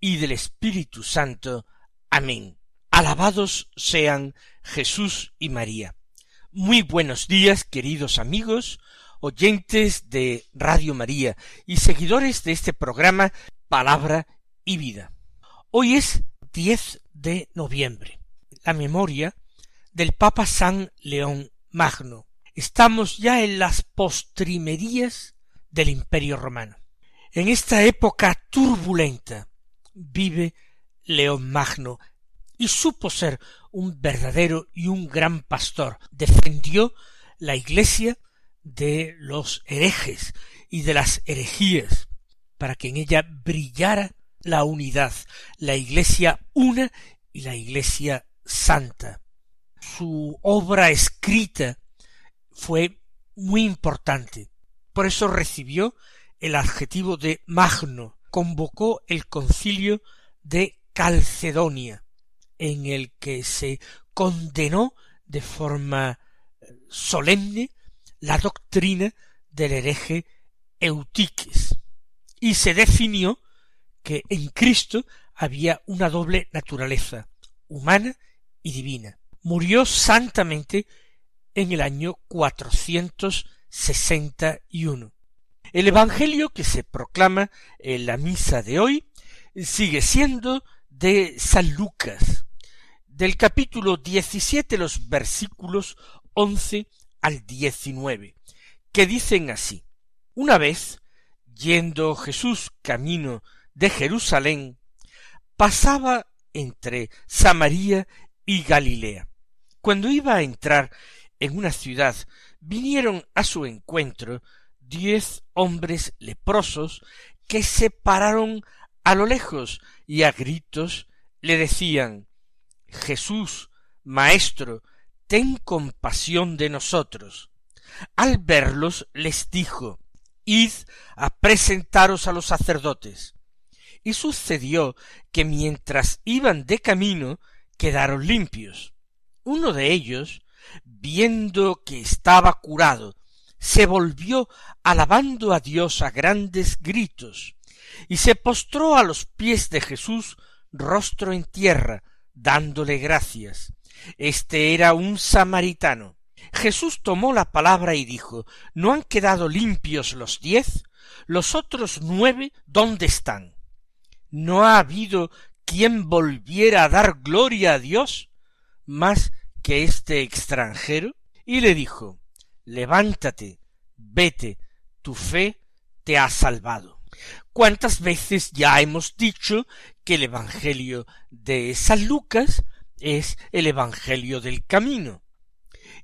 y del Espíritu Santo. Amén. Alabados sean Jesús y María. Muy buenos días, queridos amigos, oyentes de Radio María y seguidores de este programa Palabra y Vida. Hoy es 10 de noviembre, la memoria del Papa San León Magno. Estamos ya en las postrimerías del Imperio Romano. En esta época turbulenta vive León Magno y supo ser un verdadero y un gran pastor. Defendió la iglesia de los herejes y de las herejías, para que en ella brillara la unidad, la iglesia una y la iglesia santa. Su obra escrita fue muy importante. Por eso recibió el adjetivo de magno, convocó el concilio de Calcedonia, en el que se condenó de forma eh, solemne la doctrina del hereje Eutiques, y se definió que en Cristo había una doble naturaleza, humana y divina. Murió santamente en el año cuatrocientos sesenta y uno. El Evangelio que se proclama en la misa de hoy sigue siendo de San Lucas, del capítulo diecisiete los versículos once al diecinueve, que dicen así Una vez, yendo Jesús camino de Jerusalén, pasaba entre Samaria y Galilea. Cuando iba a entrar en una ciudad, vinieron a su encuentro diez hombres leprosos que se pararon a lo lejos y a gritos le decían Jesús, Maestro, ten compasión de nosotros. Al verlos les dijo Id a presentaros a los sacerdotes. Y sucedió que mientras iban de camino quedaron limpios. Uno de ellos, viendo que estaba curado se volvió alabando a Dios a grandes gritos, y se postró a los pies de Jesús rostro en tierra, dándole gracias. Este era un samaritano. Jesús tomó la palabra y dijo ¿No han quedado limpios los diez? ¿Los otros nueve dónde están? ¿No ha habido quien volviera a dar gloria a Dios más que este extranjero? Y le dijo levántate, vete, tu fe te ha salvado. ¿Cuántas veces ya hemos dicho que el Evangelio de San Lucas es el Evangelio del camino?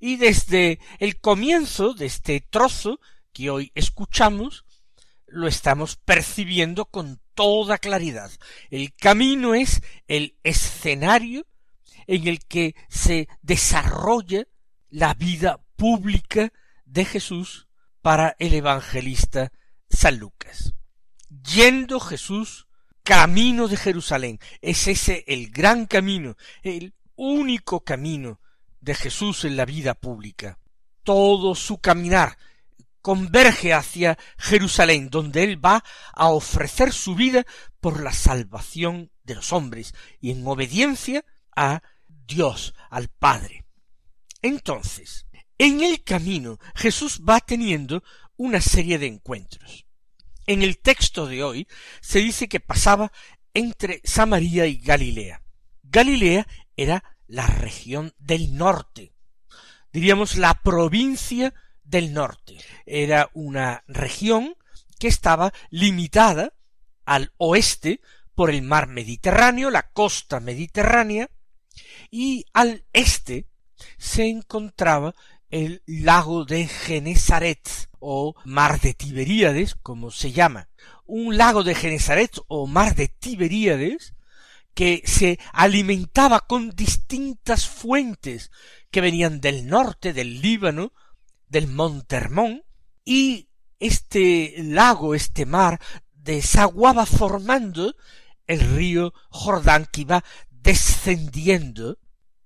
Y desde el comienzo de este trozo que hoy escuchamos, lo estamos percibiendo con toda claridad. El camino es el escenario en el que se desarrolla la vida pública de Jesús para el evangelista San Lucas. Yendo Jesús camino de Jerusalén, es ese el gran camino, el único camino de Jesús en la vida pública. Todo su caminar converge hacia Jerusalén, donde él va a ofrecer su vida por la salvación de los hombres y en obediencia a Dios, al Padre. Entonces, en el camino Jesús va teniendo una serie de encuentros. En el texto de hoy se dice que pasaba entre Samaria y Galilea. Galilea era la región del norte, diríamos la provincia del norte. Era una región que estaba limitada al oeste por el mar Mediterráneo, la costa mediterránea, y al este se encontraba el lago de Genesaret o mar de Tiberíades, como se llama. Un lago de Genesaret o mar de Tiberíades que se alimentaba con distintas fuentes que venían del norte, del Líbano, del Monte Hermón, y este lago, este mar, desaguaba formando el río Jordán que iba descendiendo,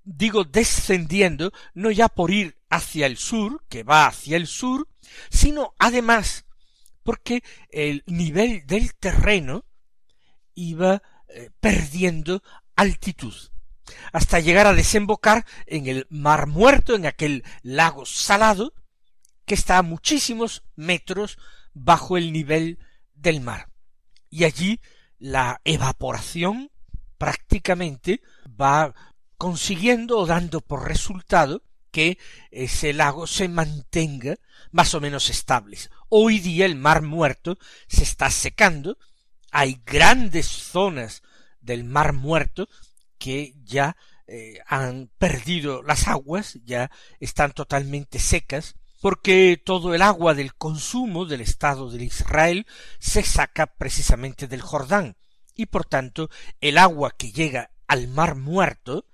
digo descendiendo, no ya por ir hacia el sur, que va hacia el sur, sino además porque el nivel del terreno iba eh, perdiendo altitud hasta llegar a desembocar en el mar muerto, en aquel lago salado, que está a muchísimos metros bajo el nivel del mar. Y allí la evaporación prácticamente va consiguiendo o dando por resultado que ese lago se mantenga más o menos estable. Hoy día el mar muerto se está secando, hay grandes zonas del mar muerto que ya eh, han perdido las aguas, ya están totalmente secas, porque todo el agua del consumo del Estado de Israel se saca precisamente del Jordán, y por tanto el agua que llega al mar muerto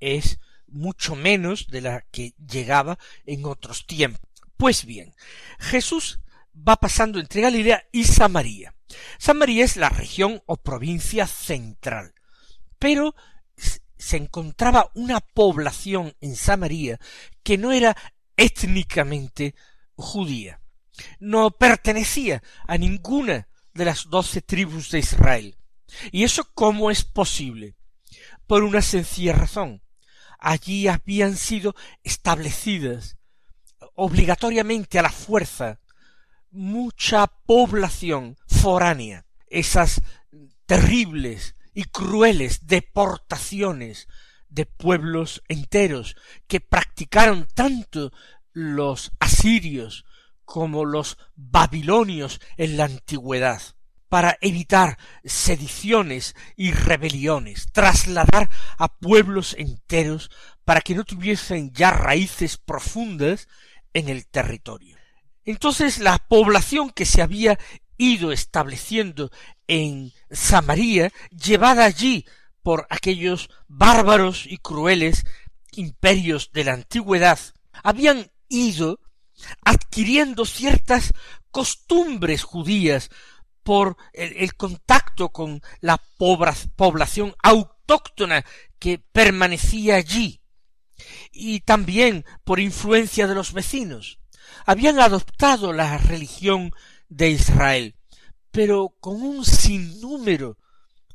es mucho menos de la que llegaba en otros tiempos. Pues bien, Jesús va pasando entre Galilea y Samaria. Samaria es la región o provincia central, pero se encontraba una población en Samaria que no era étnicamente judía, no pertenecía a ninguna de las doce tribus de Israel. ¿Y eso cómo es posible? Por una sencilla razón. Allí habían sido establecidas obligatoriamente a la fuerza. Mucha población foránea, esas terribles y crueles deportaciones de pueblos enteros que practicaron tanto los asirios como los babilonios en la antigüedad para evitar sediciones y rebeliones, trasladar a pueblos enteros para que no tuviesen ya raíces profundas en el territorio. Entonces la población que se había ido estableciendo en Samaria, llevada allí por aquellos bárbaros y crueles imperios de la antigüedad, habían ido adquiriendo ciertas costumbres judías por el, contacto con la población autóctona que permanecía allí y también por influencia de los vecinos. Habían adoptado la religión de Israel, pero con un sinnúmero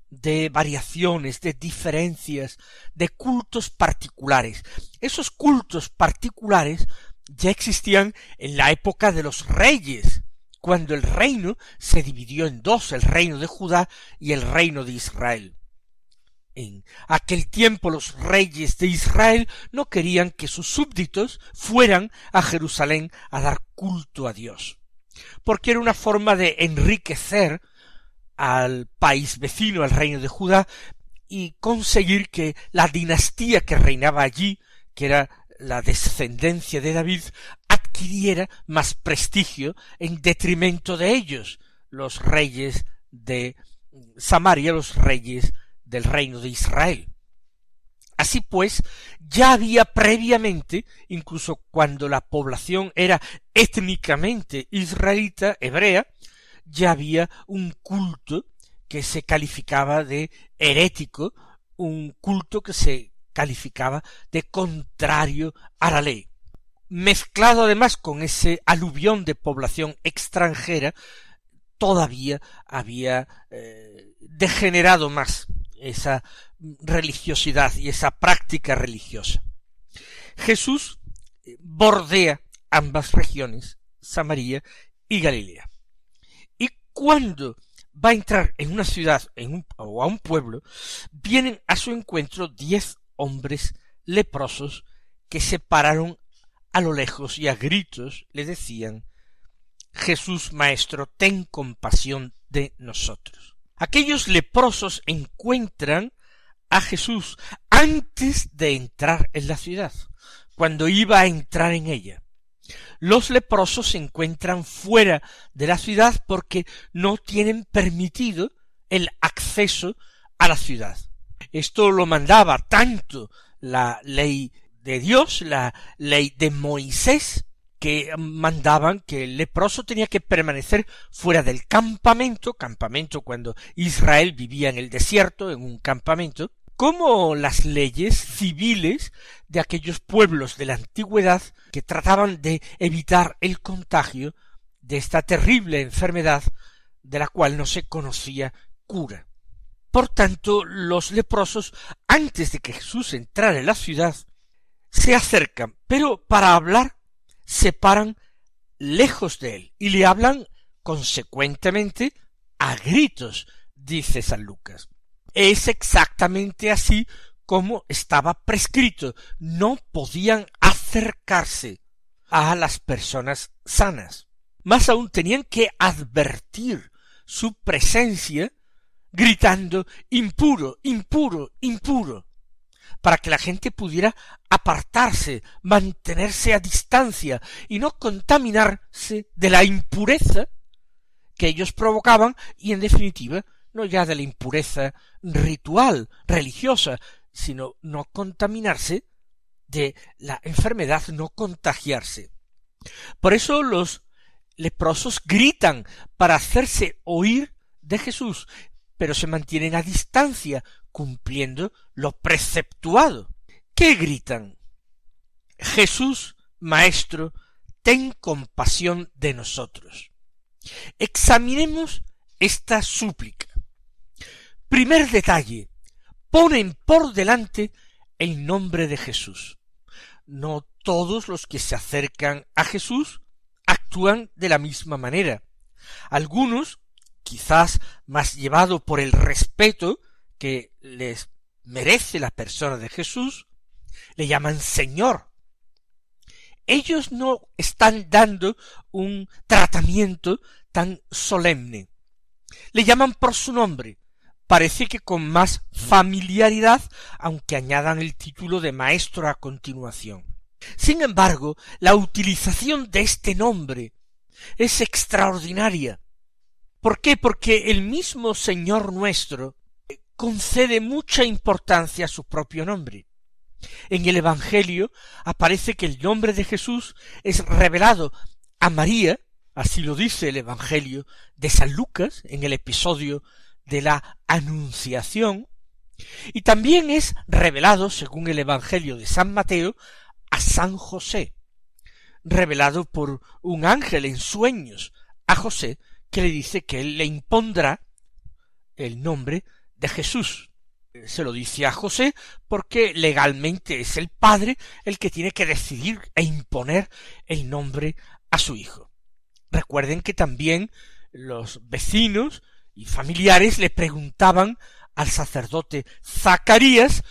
de variaciones, de diferencias, de cultos particulares. Esos cultos particulares ya existían en la época de los reyes, cuando el reino se dividió en dos, el reino de Judá y el reino de Israel. En aquel tiempo los reyes de Israel no querían que sus súbditos fueran a Jerusalén a dar culto a Dios porque era una forma de enriquecer al país vecino, al reino de Judá, y conseguir que la dinastía que reinaba allí, que era la descendencia de David, adquiriera más prestigio en detrimento de ellos, los reyes de Samaria, los reyes del reino de Israel. Así pues, ya había previamente, incluso cuando la población era étnicamente israelita, hebrea, ya había un culto que se calificaba de herético, un culto que se calificaba de contrario a la ley. Mezclado además con ese aluvión de población extranjera, todavía había eh, degenerado más esa religiosidad y esa práctica religiosa. Jesús eh, bordea ambas regiones, Samaria y Galilea. Y cuando va a entrar en una ciudad en o a un pueblo, vienen a su encuentro diez hombres leprosos que se pararon a lo lejos y a gritos le decían Jesús Maestro, ten compasión de nosotros. Aquellos leprosos encuentran a Jesús antes de entrar en la ciudad, cuando iba a entrar en ella. Los leprosos se encuentran fuera de la ciudad porque no tienen permitido el acceso a la ciudad. Esto lo mandaba tanto la ley de Dios, la ley de Moisés, que mandaban que el leproso tenía que permanecer fuera del campamento, campamento cuando Israel vivía en el desierto, en un campamento, como las leyes civiles de aquellos pueblos de la antigüedad que trataban de evitar el contagio de esta terrible enfermedad de la cual no se conocía cura. Por tanto, los leprosos, antes de que Jesús entrara en la ciudad, se acercan, pero para hablar se paran lejos de él y le hablan consecuentemente a gritos, dice San Lucas. Es exactamente así como estaba prescrito. No podían acercarse a las personas sanas. Más aún tenían que advertir su presencia gritando impuro, impuro, impuro, para que la gente pudiera apartarse, mantenerse a distancia y no contaminarse de la impureza que ellos provocaban y en definitiva no ya de la impureza ritual, religiosa, sino no contaminarse de la enfermedad, no contagiarse. Por eso los leprosos gritan para hacerse oír de Jesús, pero se mantienen a distancia, cumpliendo lo preceptuado. ¿Qué gritan? Jesús, Maestro, ten compasión de nosotros. Examinemos esta súplica. Primer detalle, ponen por delante el nombre de Jesús. No todos los que se acercan a Jesús actúan de la misma manera. Algunos, quizás más llevado por el respeto que les merece la persona de Jesús, le llaman Señor. Ellos no están dando un tratamiento tan solemne. Le llaman por su nombre, parece que con más familiaridad, aunque añadan el título de maestro a continuación. Sin embargo, la utilización de este nombre es extraordinaria. ¿Por qué? Porque el mismo Señor nuestro concede mucha importancia a su propio nombre. En el Evangelio aparece que el nombre de Jesús es revelado a María, así lo dice el Evangelio de San Lucas en el episodio de la Anunciación, y también es revelado, según el Evangelio de San Mateo, a San José, revelado por un ángel en sueños a José, que le dice que él le impondrá el nombre de Jesús. Se lo dice a José porque legalmente es el padre el que tiene que decidir e imponer el nombre a su hijo. Recuerden que también los vecinos y familiares le preguntaban al sacerdote Zacarías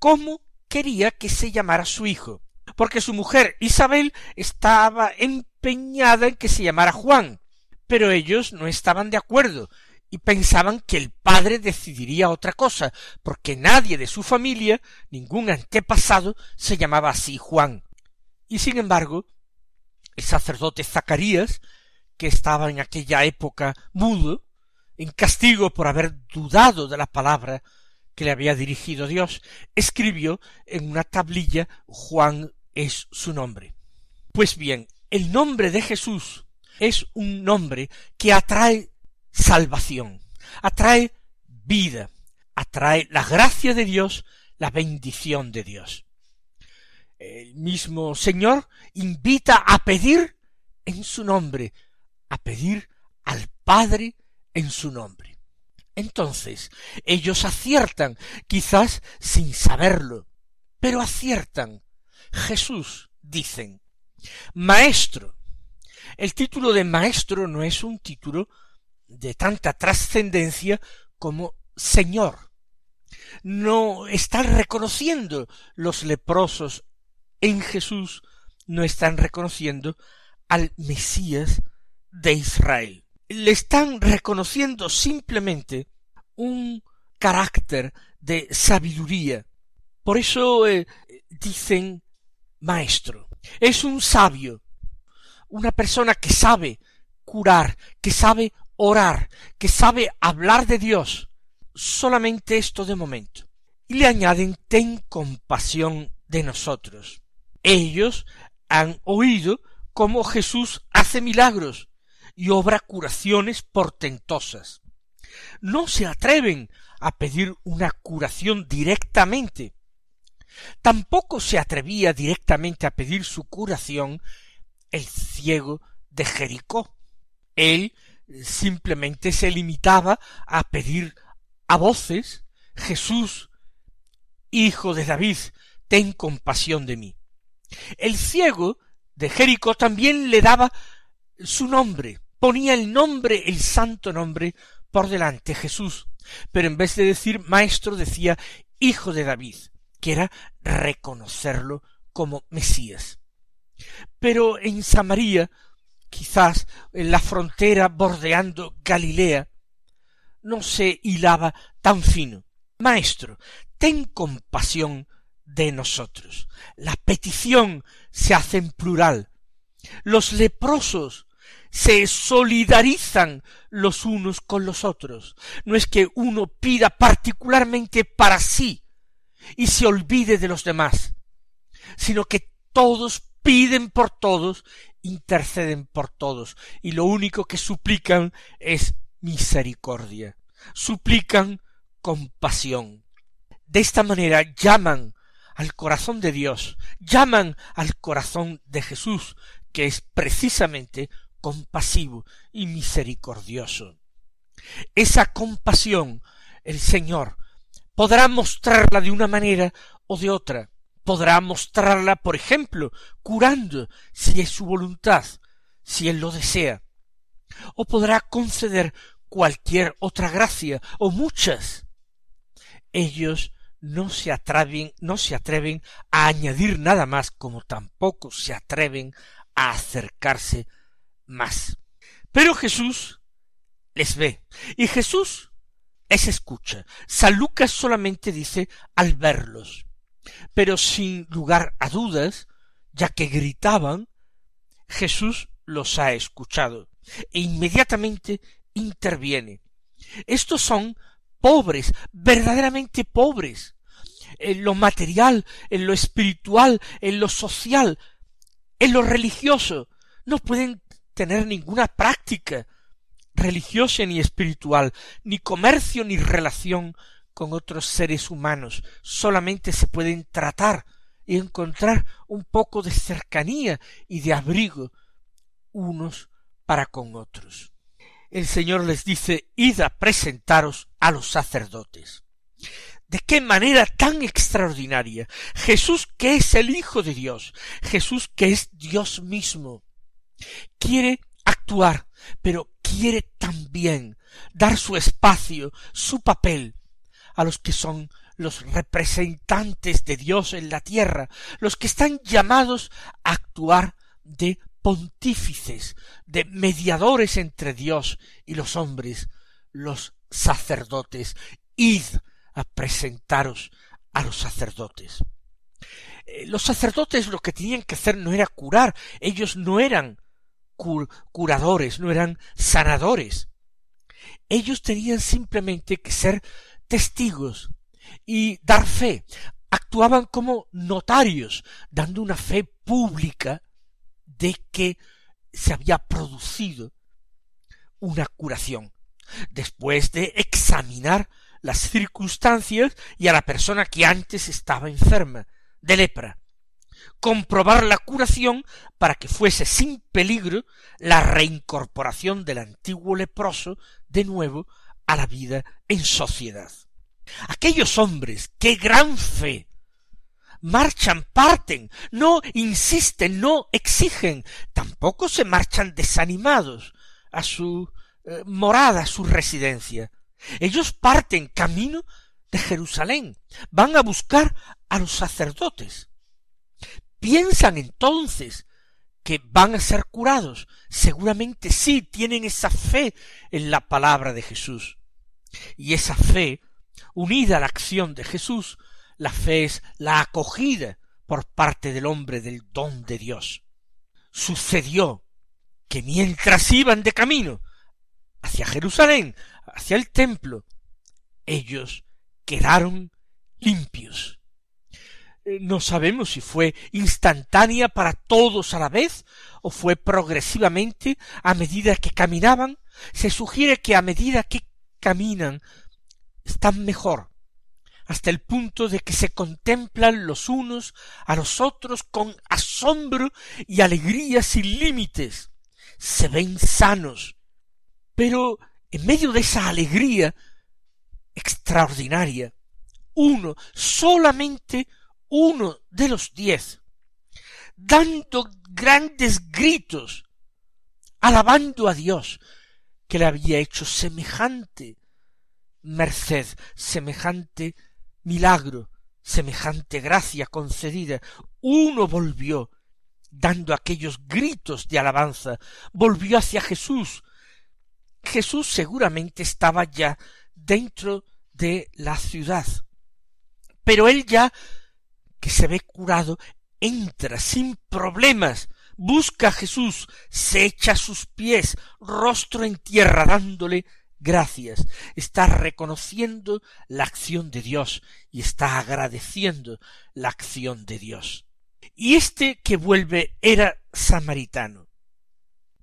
cómo quería que se llamara su hijo, porque su mujer Isabel estaba empeñada en que se llamara Juan, pero ellos no estaban de acuerdo y pensaban que el padre decidiría otra cosa, porque nadie de su familia, ningún antepasado, se llamaba así Juan. Y sin embargo, el sacerdote Zacarías, que estaba en aquella época mudo, en castigo por haber dudado de la palabra que le había dirigido Dios, escribió en una tablilla Juan es su nombre. Pues bien, el nombre de Jesús es un nombre que atrae salvación, atrae vida, atrae la gracia de Dios, la bendición de Dios. El mismo Señor invita a pedir en su nombre, a pedir al Padre en su nombre. Entonces, ellos aciertan, quizás sin saberlo, pero aciertan. Jesús, dicen, Maestro. El título de Maestro no es un título de tanta trascendencia como Señor. No están reconociendo los leprosos en Jesús, no están reconociendo al Mesías de Israel le están reconociendo simplemente un carácter de sabiduría. Por eso eh, dicen maestro. Es un sabio, una persona que sabe curar, que sabe orar, que sabe hablar de Dios. Solamente esto de momento. y le añaden ten compasión de nosotros. Ellos han oído cómo Jesús hace milagros y obra curaciones portentosas. No se atreven a pedir una curación directamente. Tampoco se atrevía directamente a pedir su curación el ciego de Jericó. Él simplemente se limitaba a pedir a voces Jesús, hijo de David, ten compasión de mí. El ciego de Jericó también le daba su nombre, ponía el nombre, el santo nombre, por delante Jesús, pero en vez de decir maestro decía hijo de David, que era reconocerlo como Mesías. Pero en Samaria, quizás en la frontera bordeando Galilea, no se hilaba tan fino. Maestro, ten compasión de nosotros. La petición se hace en plural. Los leprosos se solidarizan los unos con los otros. No es que uno pida particularmente para sí y se olvide de los demás, sino que todos piden por todos, interceden por todos, y lo único que suplican es misericordia, suplican compasión. De esta manera llaman al corazón de Dios, llaman al corazón de Jesús, que es precisamente compasivo y misericordioso. Esa compasión el Señor podrá mostrarla de una manera o de otra. Podrá mostrarla, por ejemplo, curando, si es su voluntad, si Él lo desea. O podrá conceder cualquier otra gracia, o muchas. Ellos no se atreven, no se atreven a añadir nada más, como tampoco se atreven a acercarse más. Pero Jesús les ve, y Jesús les escucha. San Lucas solamente dice al verlos, pero sin lugar a dudas, ya que gritaban, Jesús los ha escuchado, e inmediatamente interviene. Estos son pobres, verdaderamente pobres, en lo material, en lo espiritual, en lo social, en lo religioso, no pueden tener ninguna práctica religiosa ni espiritual, ni comercio ni relación con otros seres humanos, solamente se pueden tratar y encontrar un poco de cercanía y de abrigo unos para con otros el Señor les dice, id a presentaros a los sacerdotes. ¿De qué manera tan extraordinaria? Jesús que es el Hijo de Dios, Jesús que es Dios mismo, quiere actuar, pero quiere también dar su espacio, su papel, a los que son los representantes de Dios en la tierra, los que están llamados a actuar de pontífices, de mediadores entre Dios y los hombres, los sacerdotes. Id a presentaros a los sacerdotes. Eh, los sacerdotes lo que tenían que hacer no era curar, ellos no eran curadores, no eran sanadores. Ellos tenían simplemente que ser testigos y dar fe. Actuaban como notarios, dando una fe pública de que se había producido una curación, después de examinar las circunstancias y a la persona que antes estaba enferma de lepra, comprobar la curación para que fuese sin peligro la reincorporación del antiguo leproso de nuevo a la vida en sociedad. Aquellos hombres, qué gran fe marchan, parten, no insisten, no exigen, tampoco se marchan desanimados a su eh, morada, a su residencia. Ellos parten camino de Jerusalén, van a buscar a los sacerdotes. Piensan entonces que van a ser curados. Seguramente sí, tienen esa fe en la palabra de Jesús. Y esa fe, unida a la acción de Jesús, la fe es la acogida por parte del hombre del don de Dios. Sucedió que mientras iban de camino hacia Jerusalén, hacia el templo, ellos quedaron limpios. Eh, no sabemos si fue instantánea para todos a la vez o fue progresivamente a medida que caminaban. Se sugiere que a medida que caminan están mejor, hasta el punto de que se contemplan los unos a los otros con asombro y alegría sin límites. Se ven sanos. Pero en medio de esa alegría extraordinaria, uno, solamente uno de los diez, dando grandes gritos, alabando a Dios, que le había hecho semejante merced, semejante milagro, semejante gracia concedida, uno volvió, dando aquellos gritos de alabanza, volvió hacia Jesús. Jesús seguramente estaba ya dentro de la ciudad. Pero él ya, que se ve curado, entra sin problemas, busca a Jesús, se echa a sus pies, rostro en tierra, dándole gracias, está reconociendo la acción de Dios y está agradeciendo la acción de Dios. Y este que vuelve era samaritano.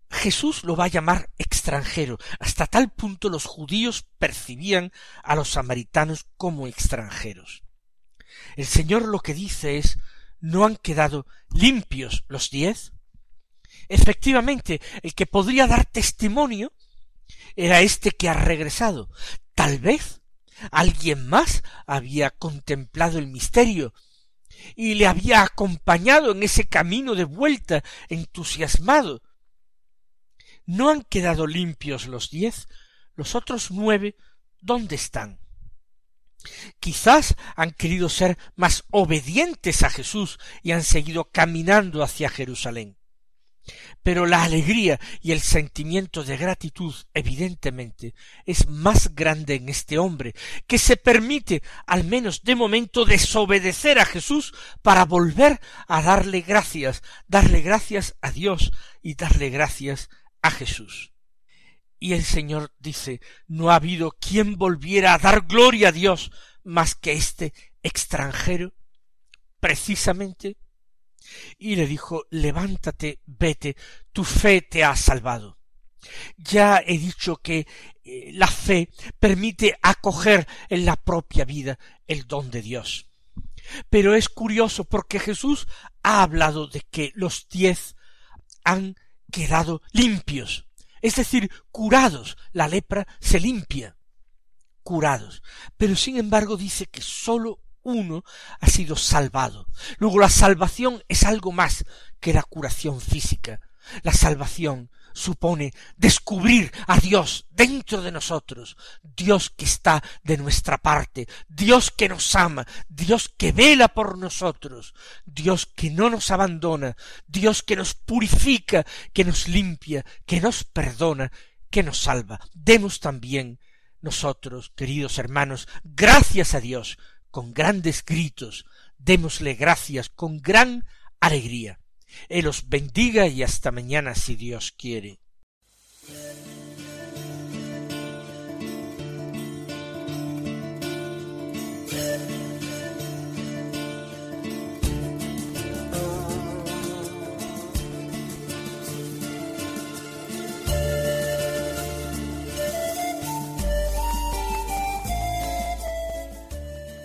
Jesús lo va a llamar extranjero. Hasta tal punto los judíos percibían a los samaritanos como extranjeros. El Señor lo que dice es ¿no han quedado limpios los diez? Efectivamente, el que podría dar testimonio era este que ha regresado. Tal vez alguien más había contemplado el misterio y le había acompañado en ese camino de vuelta entusiasmado. ¿No han quedado limpios los diez? Los otros nueve, ¿dónde están? Quizás han querido ser más obedientes a Jesús y han seguido caminando hacia Jerusalén. Pero la alegría y el sentimiento de gratitud, evidentemente, es más grande en este hombre, que se permite, al menos de momento, desobedecer a Jesús para volver a darle gracias, darle gracias a Dios y darle gracias a Jesús. Y el Señor dice, no ha habido quien volviera a dar gloria a Dios más que este extranjero, precisamente y le dijo levántate, vete, tu fe te ha salvado. Ya he dicho que eh, la fe permite acoger en la propia vida el don de Dios. Pero es curioso porque Jesús ha hablado de que los diez han quedado limpios, es decir, curados. La lepra se limpia, curados. Pero sin embargo dice que sólo uno ha sido salvado. Luego la salvación es algo más que la curación física. La salvación supone descubrir a Dios dentro de nosotros, Dios que está de nuestra parte, Dios que nos ama, Dios que vela por nosotros, Dios que no nos abandona, Dios que nos purifica, que nos limpia, que nos perdona, que nos salva. Demos también nosotros, queridos hermanos, gracias a Dios con grandes gritos, démosle gracias con gran alegría. Él os bendiga y hasta mañana si Dios quiere.